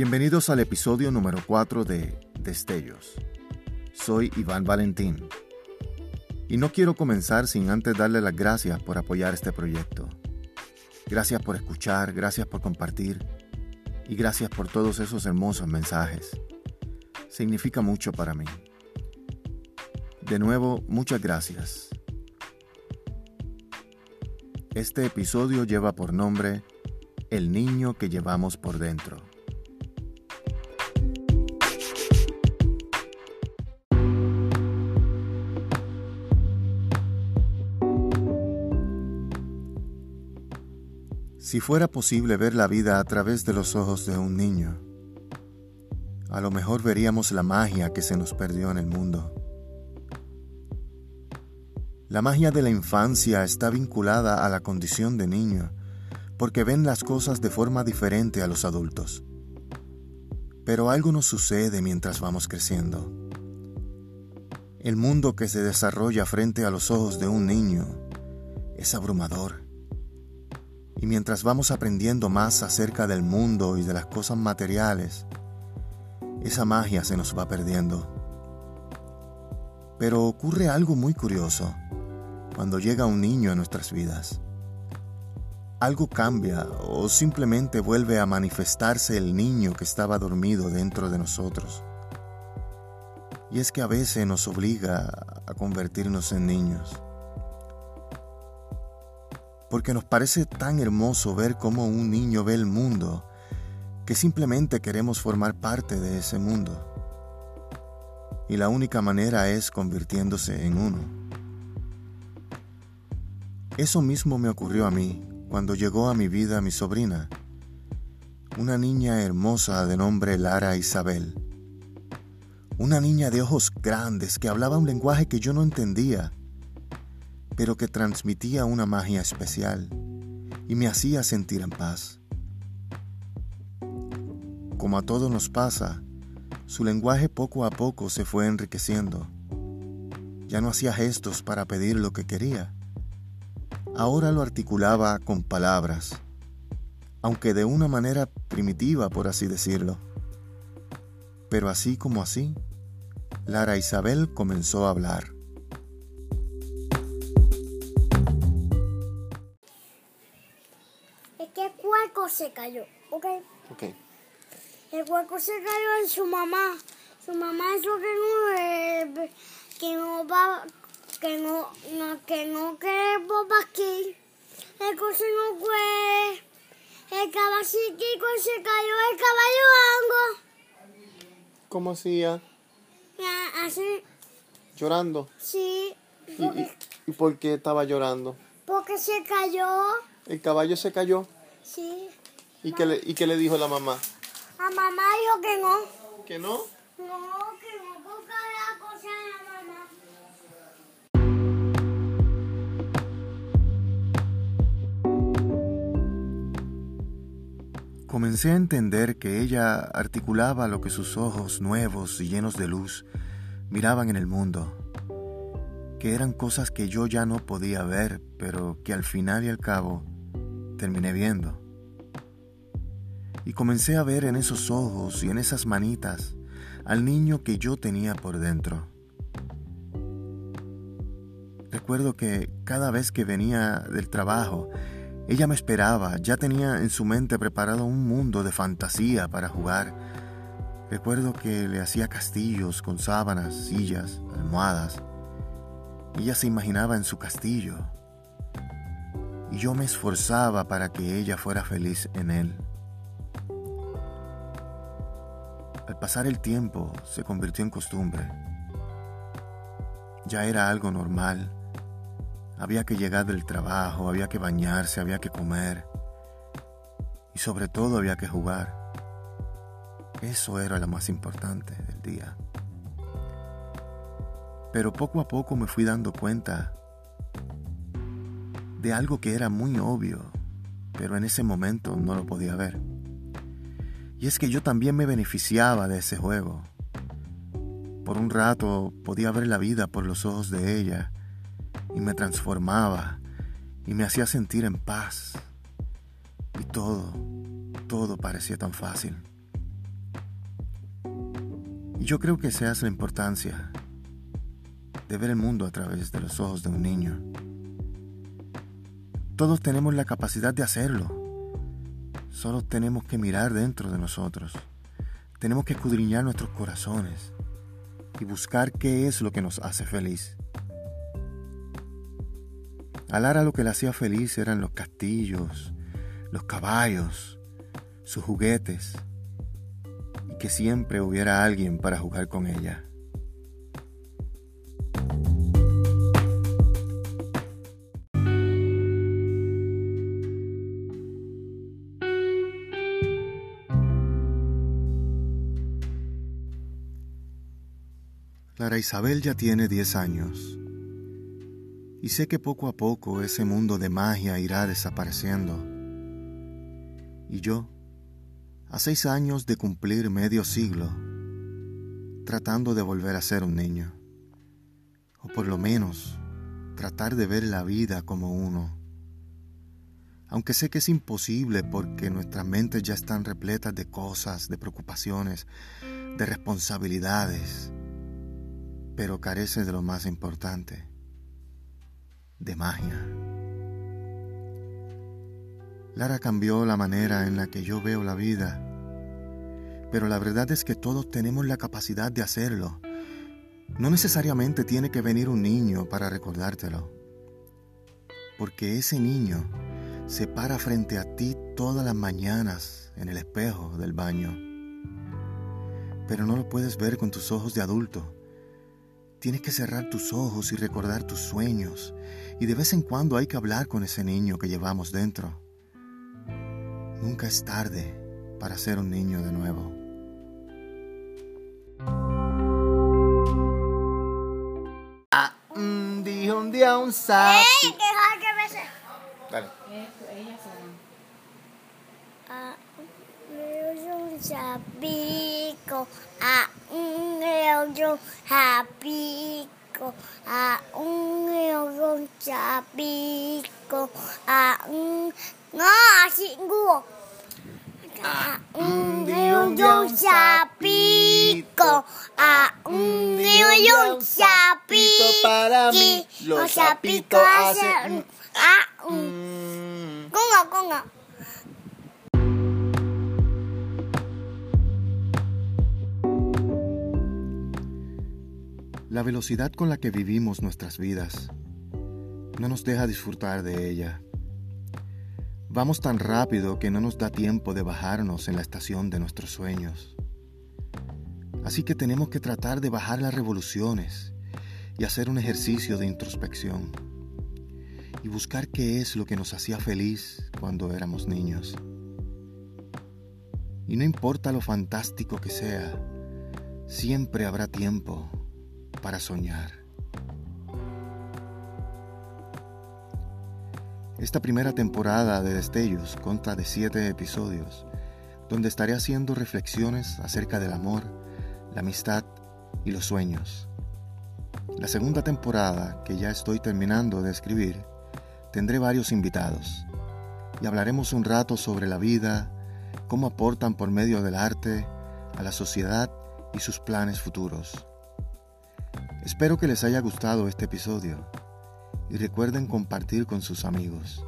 Bienvenidos al episodio número 4 de Destellos. Soy Iván Valentín. Y no quiero comenzar sin antes darle las gracias por apoyar este proyecto. Gracias por escuchar, gracias por compartir y gracias por todos esos hermosos mensajes. Significa mucho para mí. De nuevo, muchas gracias. Este episodio lleva por nombre El niño que llevamos por dentro. Si fuera posible ver la vida a través de los ojos de un niño, a lo mejor veríamos la magia que se nos perdió en el mundo. La magia de la infancia está vinculada a la condición de niño, porque ven las cosas de forma diferente a los adultos. Pero algo nos sucede mientras vamos creciendo. El mundo que se desarrolla frente a los ojos de un niño es abrumador y mientras vamos aprendiendo más acerca del mundo y de las cosas materiales, esa magia se nos va perdiendo. Pero ocurre algo muy curioso cuando llega un niño a nuestras vidas. Algo cambia o simplemente vuelve a manifestarse el niño que estaba dormido dentro de nosotros. Y es que a veces nos obliga a convertirnos en niños porque nos parece tan hermoso ver cómo un niño ve el mundo que simplemente queremos formar parte de ese mundo. Y la única manera es convirtiéndose en uno. Eso mismo me ocurrió a mí cuando llegó a mi vida mi sobrina, una niña hermosa de nombre Lara Isabel. Una niña de ojos grandes que hablaba un lenguaje que yo no entendía pero que transmitía una magia especial y me hacía sentir en paz. Como a todos nos pasa, su lenguaje poco a poco se fue enriqueciendo. Ya no hacía gestos para pedir lo que quería. Ahora lo articulaba con palabras, aunque de una manera primitiva, por así decirlo. Pero así como así, Lara Isabel comenzó a hablar. Cayó, ¿ok? Ok. El hueco se cayó en su mamá. Su mamá dijo que no, eh, que no va, que no, no que no queremos aquí. El coche no fue. El caballito se cayó, el caballo algo. ¿Cómo hacía? Así. ¿Llorando? Sí. ¿Y, ¿Y por qué estaba llorando? Porque se cayó. ¿El caballo se cayó? Sí. ¿Y qué, le, ¿Y qué le dijo la mamá? La mamá dijo que no. ¿Que no? No, que no toca la cosa de la mamá. Comencé a entender que ella articulaba lo que sus ojos nuevos y llenos de luz miraban en el mundo, que eran cosas que yo ya no podía ver, pero que al final y al cabo terminé viendo y comencé a ver en esos ojos y en esas manitas al niño que yo tenía por dentro. Recuerdo que cada vez que venía del trabajo, ella me esperaba, ya tenía en su mente preparado un mundo de fantasía para jugar. Recuerdo que le hacía castillos con sábanas, sillas, almohadas. Ella se imaginaba en su castillo. Y yo me esforzaba para que ella fuera feliz en él. Al pasar el tiempo se convirtió en costumbre. Ya era algo normal. Había que llegar del trabajo, había que bañarse, había que comer. Y sobre todo había que jugar. Eso era lo más importante del día. Pero poco a poco me fui dando cuenta de algo que era muy obvio, pero en ese momento no lo podía ver. Y es que yo también me beneficiaba de ese juego. Por un rato podía ver la vida por los ojos de ella y me transformaba y me hacía sentir en paz. Y todo, todo parecía tan fácil. yo creo que esa es la importancia de ver el mundo a través de los ojos de un niño. Todos tenemos la capacidad de hacerlo. Solo tenemos que mirar dentro de nosotros. Tenemos que escudriñar nuestros corazones y buscar qué es lo que nos hace feliz. A Lara lo que le hacía feliz eran los castillos, los caballos, sus juguetes y que siempre hubiera alguien para jugar con ella. Lara Isabel ya tiene 10 años y sé que poco a poco ese mundo de magia irá desapareciendo. Y yo, a seis años de cumplir medio siglo, tratando de volver a ser un niño, o por lo menos tratar de ver la vida como uno. Aunque sé que es imposible porque nuestras mentes ya están repletas de cosas, de preocupaciones, de responsabilidades, pero carece de lo más importante, de magia. Lara cambió la manera en la que yo veo la vida, pero la verdad es que todos tenemos la capacidad de hacerlo. No necesariamente tiene que venir un niño para recordártelo, porque ese niño se para frente a ti todas las mañanas en el espejo del baño, pero no lo puedes ver con tus ojos de adulto Tienes que cerrar tus ojos y recordar tus sueños. Y de vez en cuando hay que hablar con ese niño que llevamos dentro. Nunca es tarde para ser un niño de nuevo. Ah, un día, un día, un sapo. ¡Que que me se- Dale. Ah, un sapico, a un león sapico, a un león sapico, a un no así nguo. A un león sapico, a un león sapico, para mí, los los sapitos sapitos hacen hacen a un Mm. conga conga. La velocidad con la que vivimos nuestras vidas no nos deja disfrutar de ella. Vamos tan rápido que no nos da tiempo de bajarnos en la estación de nuestros sueños. Así que tenemos que tratar de bajar las revoluciones y hacer un ejercicio de introspección y buscar qué es lo que nos hacía feliz cuando éramos niños. Y no importa lo fantástico que sea, siempre habrá tiempo para soñar. Esta primera temporada de Destellos consta de siete episodios, donde estaré haciendo reflexiones acerca del amor, la amistad y los sueños. La segunda temporada, que ya estoy terminando de escribir, tendré varios invitados y hablaremos un rato sobre la vida, cómo aportan por medio del arte a la sociedad y sus planes futuros. Espero que les haya gustado este episodio y recuerden compartir con sus amigos.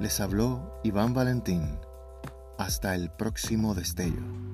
Les habló Iván Valentín. Hasta el próximo destello.